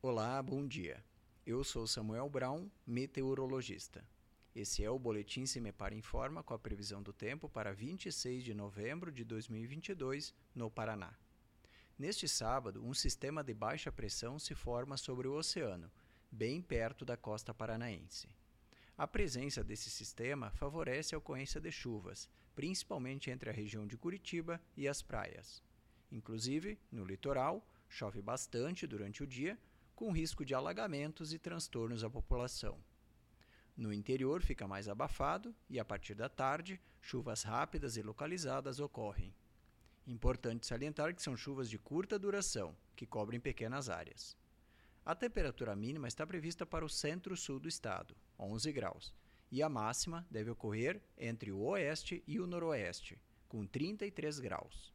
Olá, bom dia. Eu sou Samuel Brown, meteorologista. Esse é o Boletim Semepar Informa com a previsão do tempo para 26 de novembro de 2022, no Paraná. Neste sábado, um sistema de baixa pressão se forma sobre o oceano, bem perto da costa paranaense. A presença desse sistema favorece a ocorrência de chuvas, principalmente entre a região de Curitiba e as praias. Inclusive, no litoral, chove bastante durante o dia, com risco de alagamentos e transtornos à população. No interior fica mais abafado e, a partir da tarde, chuvas rápidas e localizadas ocorrem. Importante salientar que são chuvas de curta duração, que cobrem pequenas áreas. A temperatura mínima está prevista para o centro-sul do estado, 11 graus, e a máxima deve ocorrer entre o oeste e o noroeste, com 33 graus.